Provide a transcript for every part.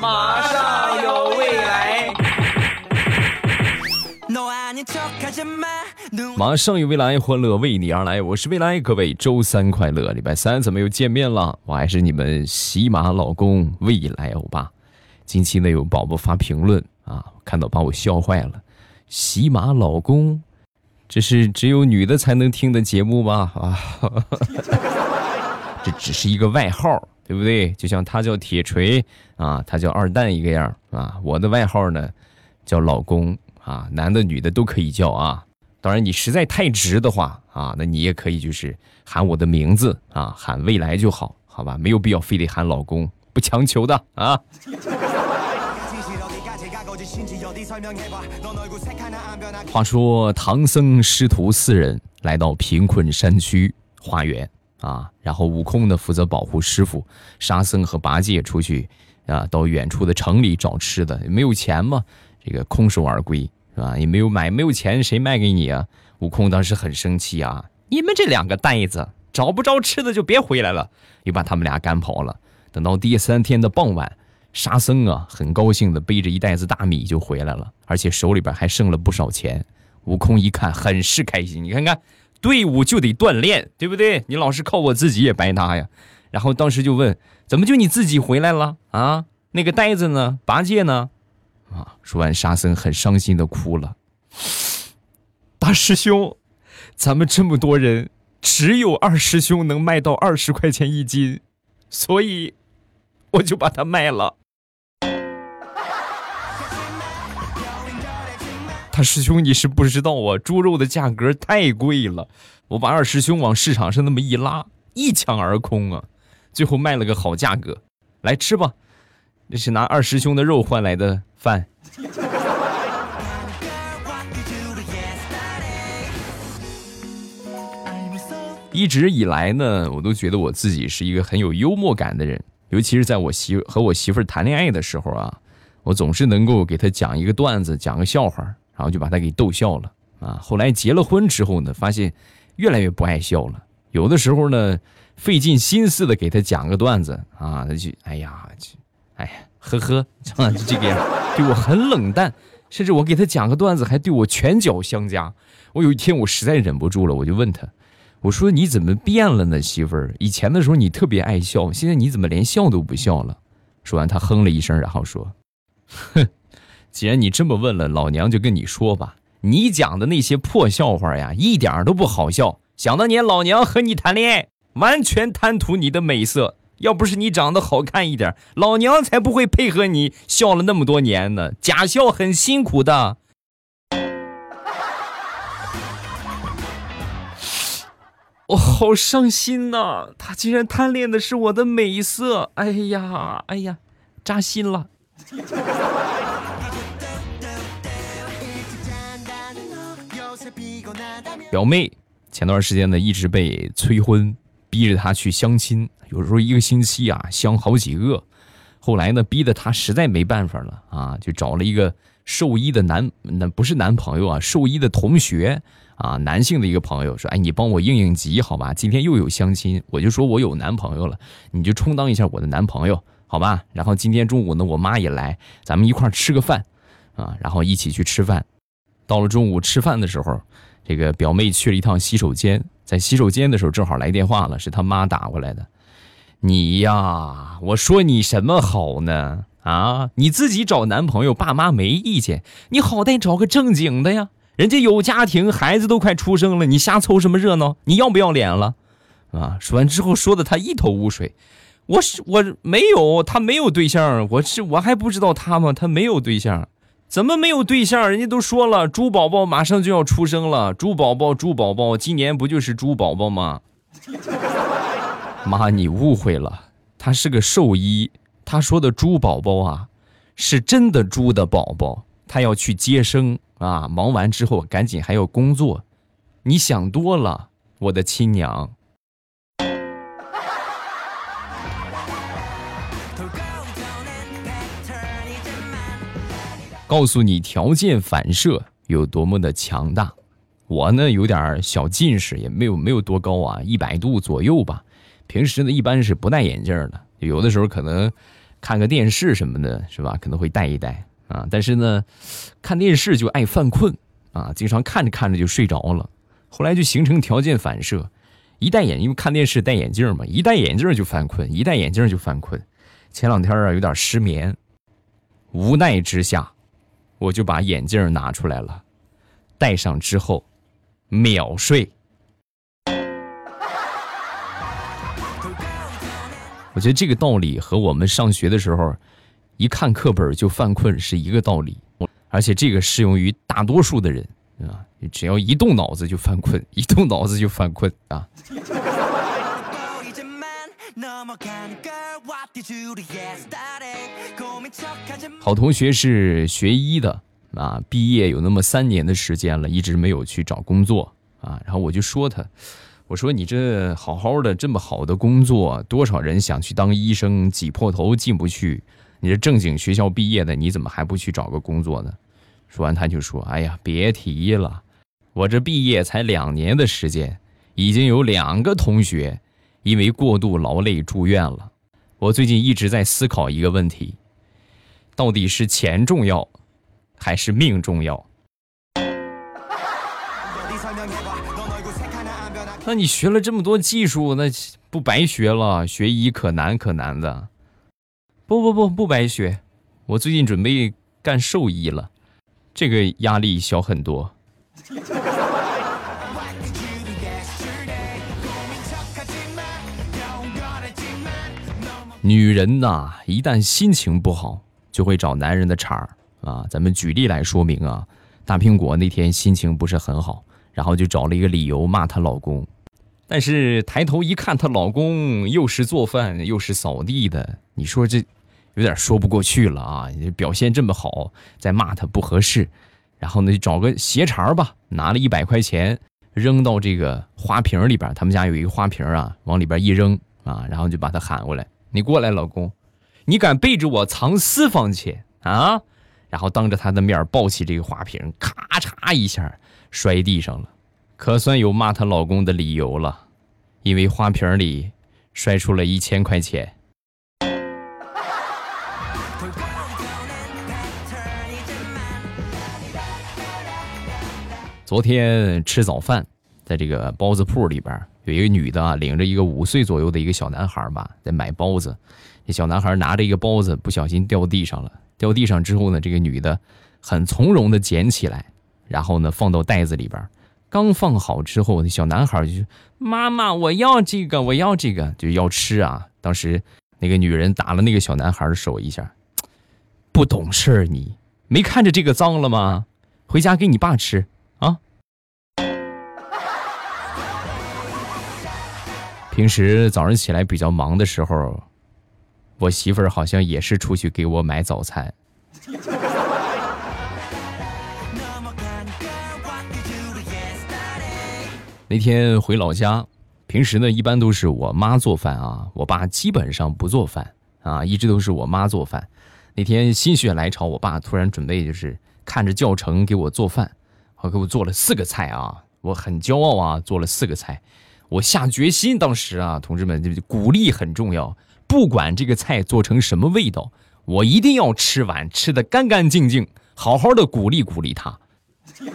马上有未来。马上有未来，欢乐为你而来。我是未来，各位周三快乐！礼拜三怎么又见面了？我还是你们喜马老公未来欧巴。近期呢有宝宝发评论啊，看到把我笑坏了。喜马老公，这是只有女的才能听的节目吗？啊，这只是一个外号，对不对？就像他叫铁锤啊，他叫二蛋一个样啊。我的外号呢叫老公啊，男的女的都可以叫啊。当然，你实在太直的话啊，那你也可以就是喊我的名字啊，喊未来就好，好吧？没有必要非得喊老公，不强求的啊。话说，唐僧师徒四人来到贫困山区化缘啊，然后悟空呢负责保护师傅，沙僧和八戒出去啊，到远处的城里找吃的，没有钱嘛，这个空手而归。是吧？也没有买，没有钱，谁卖给你啊？悟空当时很生气啊！你们这两个呆子，找不着吃的就别回来了，又把他们俩赶跑了。等到第三天的傍晚，沙僧啊，很高兴的背着一袋子大米就回来了，而且手里边还剩了不少钱。悟空一看，很是开心。你看看，队伍就得锻炼，对不对？你老是靠我自己也白搭呀。然后当时就问：怎么就你自己回来了啊？那个呆子呢？八戒呢？啊！说完，沙僧很伤心的哭了。大师兄，咱们这么多人，只有二师兄能卖到二十块钱一斤，所以我就把它卖了。大师兄，你是不知道啊，猪肉的价格太贵了，我把二师兄往市场上那么一拉，一抢而空啊，最后卖了个好价格，来吃吧。那是拿二师兄的肉换来的饭。一直以来呢，我都觉得我自己是一个很有幽默感的人，尤其是在我媳和我媳妇儿谈恋爱的时候啊，我总是能够给她讲一个段子，讲个笑话，然后就把他给逗笑了啊。后来结了婚之后呢，发现越来越不爱笑了，有的时候呢，费尽心思的给他讲个段子啊，他就哎呀。就哎呀，呵呵，就这个样，对我很冷淡，甚至我给他讲个段子，还对我拳脚相加。我有一天我实在忍不住了，我就问他，我说你怎么变了呢，媳妇儿？以前的时候你特别爱笑，现在你怎么连笑都不笑了？说完，他哼了一声，然后说：“哼，既然你这么问了，老娘就跟你说吧，你讲的那些破笑话呀，一点都不好笑。想当年老娘和你谈恋爱，完全贪图你的美色。”要不是你长得好看一点，老娘才不会配合你笑了那么多年呢。假笑很辛苦的，我好伤心呐！他竟然贪恋的是我的美色，哎呀，哎呀，扎心了。表妹前段时间呢，一直被催婚。逼着她去相亲，有时候一个星期啊相好几个。后来呢，逼得她实在没办法了啊，就找了一个兽医的男，那不是男朋友啊，兽医的同学啊，男性的一个朋友说：“哎，你帮我应应急，好吧？今天又有相亲，我就说我有男朋友了，你就充当一下我的男朋友，好吧？然后今天中午呢，我妈也来，咱们一块吃个饭啊，然后一起去吃饭。到了中午吃饭的时候，这个表妹去了一趟洗手间。”在洗手间的时候，正好来电话了，是他妈打过来的。你呀，我说你什么好呢？啊，你自己找男朋友，爸妈没意见，你好歹找个正经的呀。人家有家庭，孩子都快出生了，你瞎凑什么热闹？你要不要脸了？啊！说完之后，说的他一头雾水。我是我没有，他没有对象，我是我还不知道他吗？他没有对象。怎么没有对象？人家都说了，猪宝宝马上就要出生了。猪宝宝，猪宝宝，今年不就是猪宝宝吗？妈，你误会了，他是个兽医，他说的猪宝宝啊，是真的猪的宝宝，他要去接生啊。忙完之后赶紧还要工作，你想多了，我的亲娘。告诉你条件反射有多么的强大。我呢有点小近视，也没有没有多高啊，一百度左右吧。平时呢一般是不戴眼镜的，有的时候可能，看个电视什么的，是吧？可能会戴一戴啊。但是呢，看电视就爱犯困啊，经常看着看着就睡着了。后来就形成条件反射，一戴眼，因为看电视戴眼镜嘛，一戴眼镜就犯困，一戴眼镜就犯困。前两天啊，有点失眠，无奈之下，我就把眼镜拿出来了，戴上之后，秒睡。我觉得这个道理和我们上学的时候，一看课本就犯困是一个道理，而且这个适用于大多数的人啊，只要一动脑子就犯困，一动脑子就犯困啊。好同学是学医的啊，毕业有那么三年的时间了，一直没有去找工作啊，然后我就说他。我说你这好好的这么好的工作，多少人想去当医生，挤破头进不去。你这正经学校毕业的，你怎么还不去找个工作呢？说完他就说：“哎呀，别提了，我这毕业才两年的时间，已经有两个同学因为过度劳累住院了。我最近一直在思考一个问题：到底是钱重要，还是命重要？”那你学了这么多技术，那不白学了？学医可难可难的。不不不不白学，我最近准备干兽医了，这个压力小很多。女人呐，一旦心情不好，就会找男人的茬儿啊。咱们举例来说明啊，大苹果那天心情不是很好，然后就找了一个理由骂她老公。但是抬头一看，她老公又是做饭又是扫地的，你说这有点说不过去了啊！表现这么好，再骂他不合适。然后呢，就找个鞋茬儿吧，拿了一百块钱扔到这个花瓶里边。他们家有一个花瓶啊，往里边一扔啊，然后就把他喊过来：“你过来，老公，你敢背着我藏私房钱啊？”然后当着他的面抱起这个花瓶，咔嚓一下摔地上了。可算有骂她老公的理由了，因为花瓶里摔出了一千块钱。昨天吃早饭，在这个包子铺里边，有一个女的啊，领着一个五岁左右的一个小男孩吧，在买包子。这小男孩拿着一个包子，不小心掉地上了。掉地上之后呢，这个女的很从容的捡起来，然后呢放到袋子里边。刚放好之后，那小男孩就说：“妈妈，我要这个，我要这个，就要吃啊！”当时那个女人打了那个小男孩的手一下，不懂事儿，你没看着这个脏了吗？回家给你爸吃平时早上起来比较忙的时候，我媳妇儿好像也是出去给我买早餐。那天回老家，平时呢一般都是我妈做饭啊，我爸基本上不做饭啊，一直都是我妈做饭。那天心血来潮，我爸突然准备就是看着教程给我做饭，好给我做了四个菜啊，我很骄傲啊，做了四个菜，我下决心，当时啊，同志们，就鼓励很重要，不管这个菜做成什么味道，我一定要吃完，吃的干干净净，好好的鼓励鼓励他。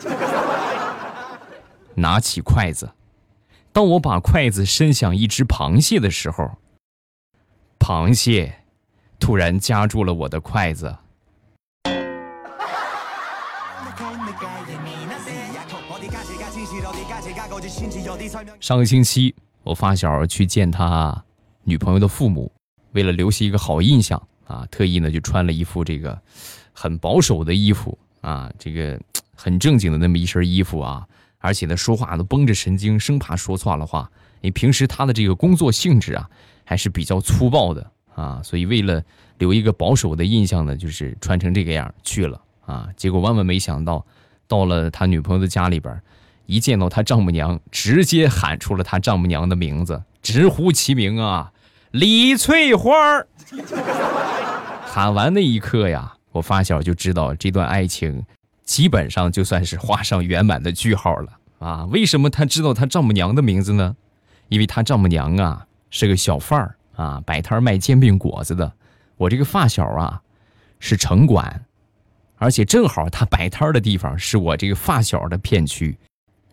拿起筷子，当我把筷子伸向一只螃蟹的时候，螃蟹突然夹住了我的筷子。上个星期，我发小去见他女朋友的父母，为了留下一个好印象啊，特意呢就穿了一副这个很保守的衣服啊，这个很正经的那么一身衣服啊。而且呢，说话都绷着神经，生怕说错了话。你平时他的这个工作性质啊，还是比较粗暴的啊，所以为了留一个保守的印象呢，就是穿成这个样去了啊。结果万万没想到，到了他女朋友的家里边，一见到他丈母娘，直接喊出了他丈母娘的名字，直呼其名啊，李翠花儿。喊完那一刻呀，我发小就知道这段爱情。基本上就算是画上圆满的句号了啊！为什么他知道他丈母娘的名字呢？因为他丈母娘啊是个小贩儿啊，摆摊卖煎饼果子的。我这个发小啊是城管，而且正好他摆摊的地方是我这个发小的片区，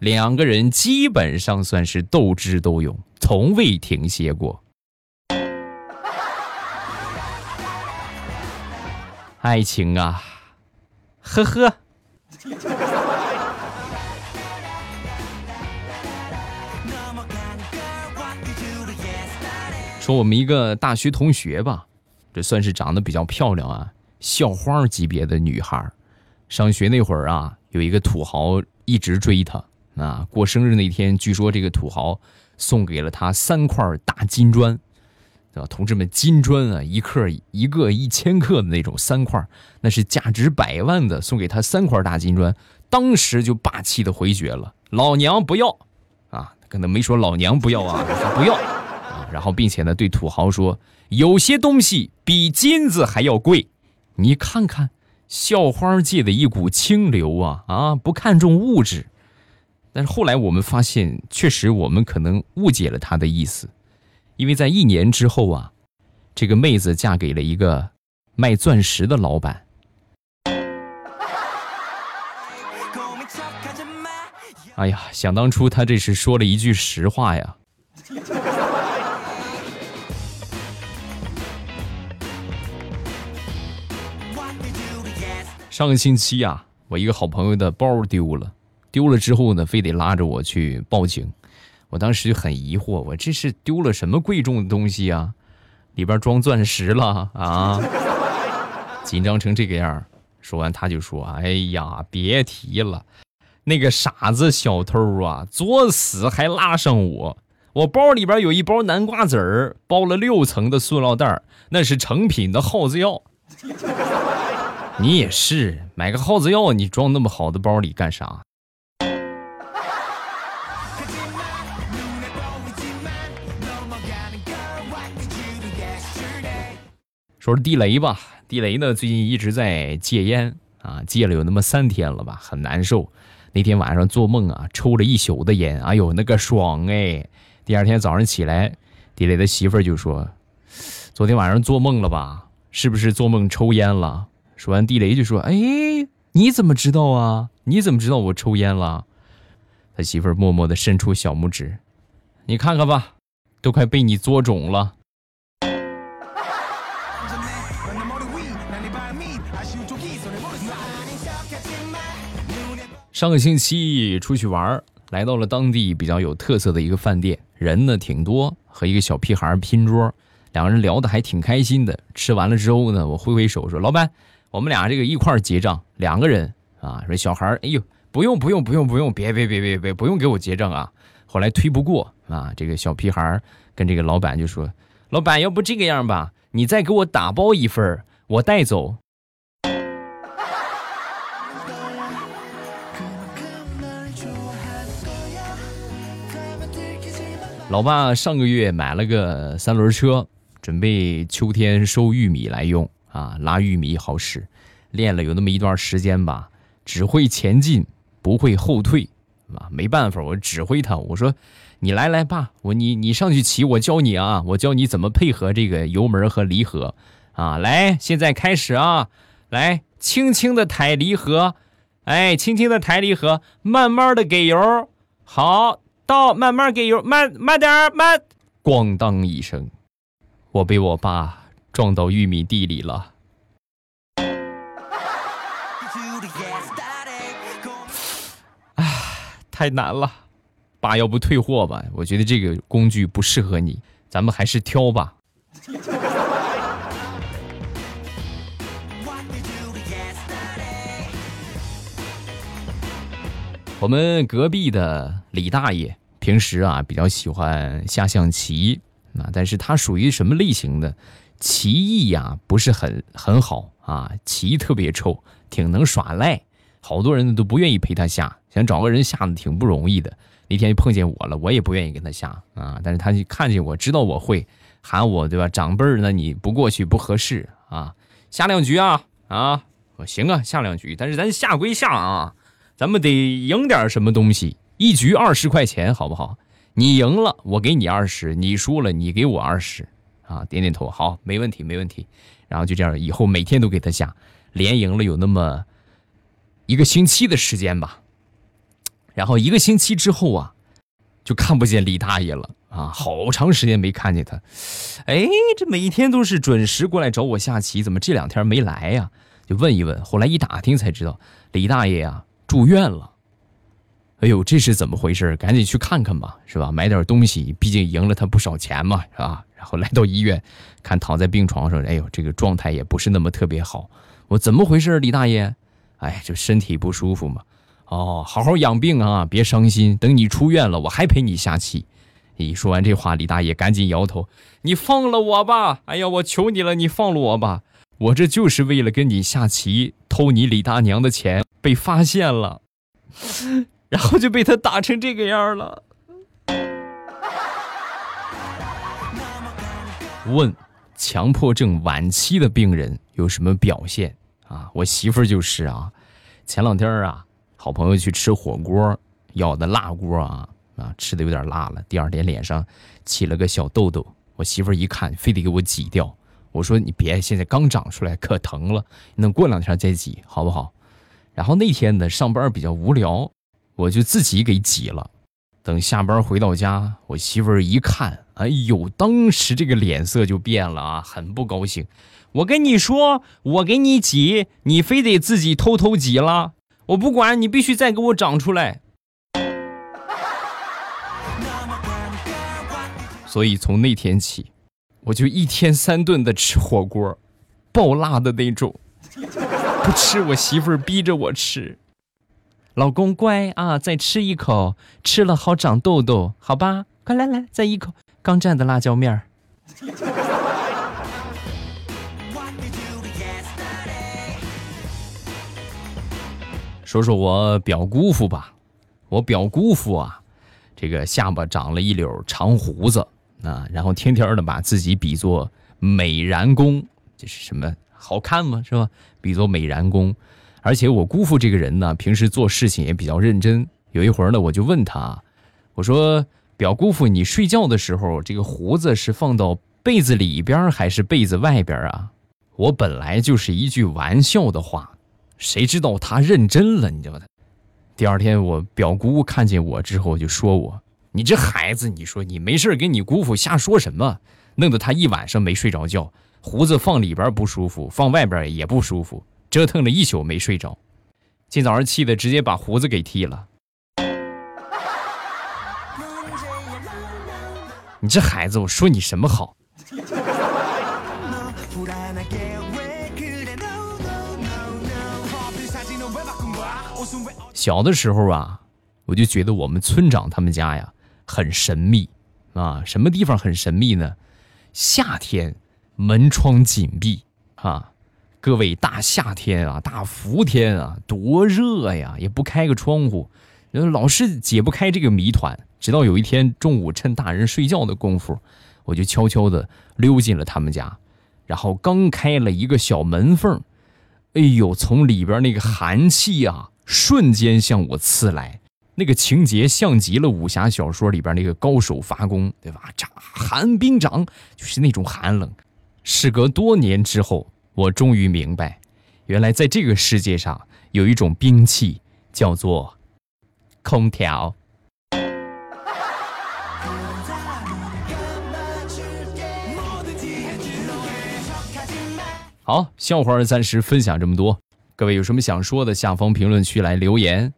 两个人基本上算是斗智斗勇，从未停歇过。爱情啊，呵呵。说我们一个大学同学吧，这算是长得比较漂亮啊，校花级别的女孩。上学那会儿啊，有一个土豪一直追她啊。过生日那天，据说这个土豪送给了他三块大金砖，对吧？同志们，金砖啊，一克一个一千克的那种三块，那是价值百万的，送给他三块大金砖，当时就霸气的回绝了：“老娘不要！”啊，可能没说老娘不要啊，不要啊。然后，并且呢，对土豪说：“有些东西比金子还要贵，你看看，校花界的一股清流啊啊！不看重物质。”但是后来我们发现，确实我们可能误解了他的意思，因为在一年之后啊，这个妹子嫁给了一个卖钻石的老板。哎呀，想当初他这是说了一句实话呀。上个星期啊，我一个好朋友的包丢了，丢了之后呢，非得拉着我去报警。我当时就很疑惑，我这是丢了什么贵重的东西啊？里边装钻石了啊？紧张成这个样说完他就说：“哎呀，别提了，那个傻子小偷啊，作死还拉上我。我包里边有一包南瓜籽儿，包了六层的塑料袋，那是成品的耗子药。”你也是买个耗子药，你装那么好的包里干啥？说说地雷吧，地雷呢最近一直在戒烟啊，戒了有那么三天了吧，很难受。那天晚上做梦啊，抽了一宿的烟，哎呦那个爽哎！第二天早上起来，地雷的媳妇儿就说：“昨天晚上做梦了吧？是不是做梦抽烟了？”说完，地雷就说：“哎，你怎么知道啊？你怎么知道我抽烟了？”他媳妇儿默默的伸出小拇指：“你看看吧，都快被你作肿了。”上个星期出去玩，来到了当地比较有特色的一个饭店，人呢挺多，和一个小屁孩拼桌，两个人聊的还挺开心的。吃完了之后呢，我挥挥手说：“老板。”我们俩这个一块结账，两个人啊。说小孩哎呦，不用不用不用不用，别别别别别，不用给我结账啊。后来推不过啊，这个小屁孩跟这个老板就说：“老板，要不这个样吧，你再给我打包一份我带走。”老爸上个月买了个三轮车，准备秋天收玉米来用。啊，拉玉米好使，练了有那么一段时间吧，只会前进，不会后退，啊，没办法，我指挥他，我说，你来来，爸，我你你上去骑，我教你啊，我教你怎么配合这个油门和离合，啊，来，现在开始啊，来，轻轻的抬离合，哎，轻轻的抬离合，慢慢的给油，好，到，慢慢给油，慢慢点儿慢，咣当一声，我被我爸。撞到玉米地里了，唉，太难了，爸，要不退货吧？我觉得这个工具不适合你，咱们还是挑吧。我们隔壁的李大爷平时啊比较喜欢下象棋啊，但是他属于什么类型的？棋艺呀不是很很好啊，棋特别臭，挺能耍赖，好多人都不愿意陪他下，想找个人下的挺不容易的。那天碰见我了，我也不愿意跟他下啊，但是他就看见我知道我会，喊我对吧？长辈儿，那你不过去不合适啊，下两局啊啊，我行啊，下两局，但是咱下归下啊，咱们得赢点什么东西，一局二十块钱好不好？你赢了我给你二十，你输了你给我二十。啊，点点头，好，没问题，没问题。然后就这样，以后每天都给他下，连赢了有那么一个星期的时间吧。然后一个星期之后啊，就看不见李大爷了啊，好长时间没看见他。哎，这每天都是准时过来找我下棋，怎么这两天没来呀？就问一问，后来一打听才知道，李大爷呀住院了。哎呦，这是怎么回事？赶紧去看看吧，是吧？买点东西，毕竟赢了他不少钱嘛，是吧？然后来到医院，看躺在病床上，哎呦，这个状态也不是那么特别好。我怎么回事，李大爷？哎，就身体不舒服嘛。哦，好好养病啊，别伤心。等你出院了，我还陪你下棋。一说完这话，李大爷赶紧摇头：“你放了我吧！哎呀，我求你了，你放了我吧！我这就是为了跟你下棋，偷你李大娘的钱，被发现了。”然后就被他打成这个样了。问：强迫症晚期的病人有什么表现啊？我媳妇儿就是啊。前两天啊，好朋友去吃火锅，要的辣锅啊啊，吃的有点辣了。第二天脸上起了个小痘痘，我媳妇儿一看，非得给我挤掉。我说：“你别，现在刚长出来，可疼了，等过两天再挤，好不好？”然后那天呢，上班比较无聊。我就自己给挤了，等下班回到家，我媳妇儿一看，哎呦，当时这个脸色就变了啊，很不高兴。我跟你说，我给你挤，你非得自己偷偷挤了，我不管，你必须再给我长出来。所以从那天起，我就一天三顿的吃火锅，爆辣的那种，不吃我媳妇儿逼着我吃。老公乖啊，再吃一口，吃了好长痘痘，好吧？快来来，再一口刚蘸的辣椒面儿。说说我表姑父吧，我表姑父啊，这个下巴长了一绺长胡子啊，然后天天的把自己比作美髯公，这是什么？好看吗？是吧？比作美髯公。而且我姑父这个人呢，平时做事情也比较认真。有一会儿呢，我就问他，我说：“表姑父，你睡觉的时候，这个胡子是放到被子里边还是被子外边啊？”我本来就是一句玩笑的话，谁知道他认真了，你知道吗？第二天我表姑看见我之后就说我：“你这孩子，你说你没事给你姑父瞎说什么？弄得他一晚上没睡着觉，胡子放里边不舒服，放外边也不舒服。”折腾了一宿没睡着，今早上气的直接把胡子给剃了。你这孩子，我说你什么好？小的时候啊，我就觉得我们村长他们家呀很神秘啊。什么地方很神秘呢？夏天门窗紧闭啊。各位，大夏天啊，大伏天啊，多热呀！也不开个窗户，老是解不开这个谜团。直到有一天中午，趁大人睡觉的功夫，我就悄悄地溜进了他们家，然后刚开了一个小门缝，哎呦，从里边那个寒气啊，瞬间向我刺来，那个情节像极了武侠小说里边那个高手发功，对吧？这寒冰掌就是那种寒冷。事隔多年之后。我终于明白，原来在这个世界上有一种兵器叫做空调。好，笑话暂时分享这么多。各位有什么想说的，下方评论区来留言。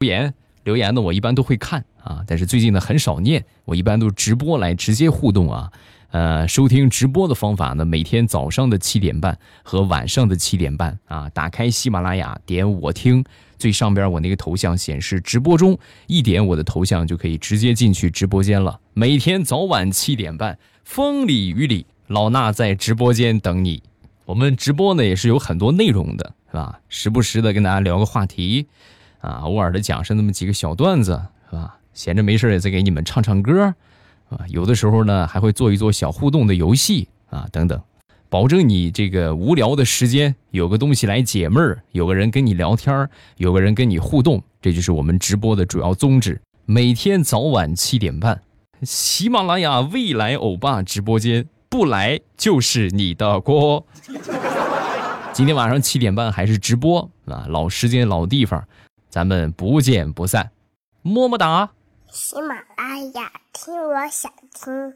留言留言呢，我一般都会看啊，但是最近呢很少念，我一般都直播来直接互动啊。呃，收听直播的方法呢，每天早上的七点半和晚上的七点半啊，打开喜马拉雅，点我听，最上边我那个头像显示直播中，一点我的头像就可以直接进去直播间了。每天早晚七点半，风里雨里，老衲在直播间等你。我们直播呢也是有很多内容的，是吧？时不时的跟大家聊个话题，啊，偶尔的讲上那么几个小段子，是吧？闲着没事也再给你们唱唱歌。啊，有的时候呢还会做一做小互动的游戏啊，等等，保证你这个无聊的时间有个东西来解闷儿，有个人跟你聊天儿，有个人跟你互动，这就是我们直播的主要宗旨。每天早晚七点半，喜马拉雅未来欧巴直播间，不来就是你的锅。今天晚上七点半还是直播啊，老时间老地方，咱们不见不散，么么哒。喜马拉雅，听我想听。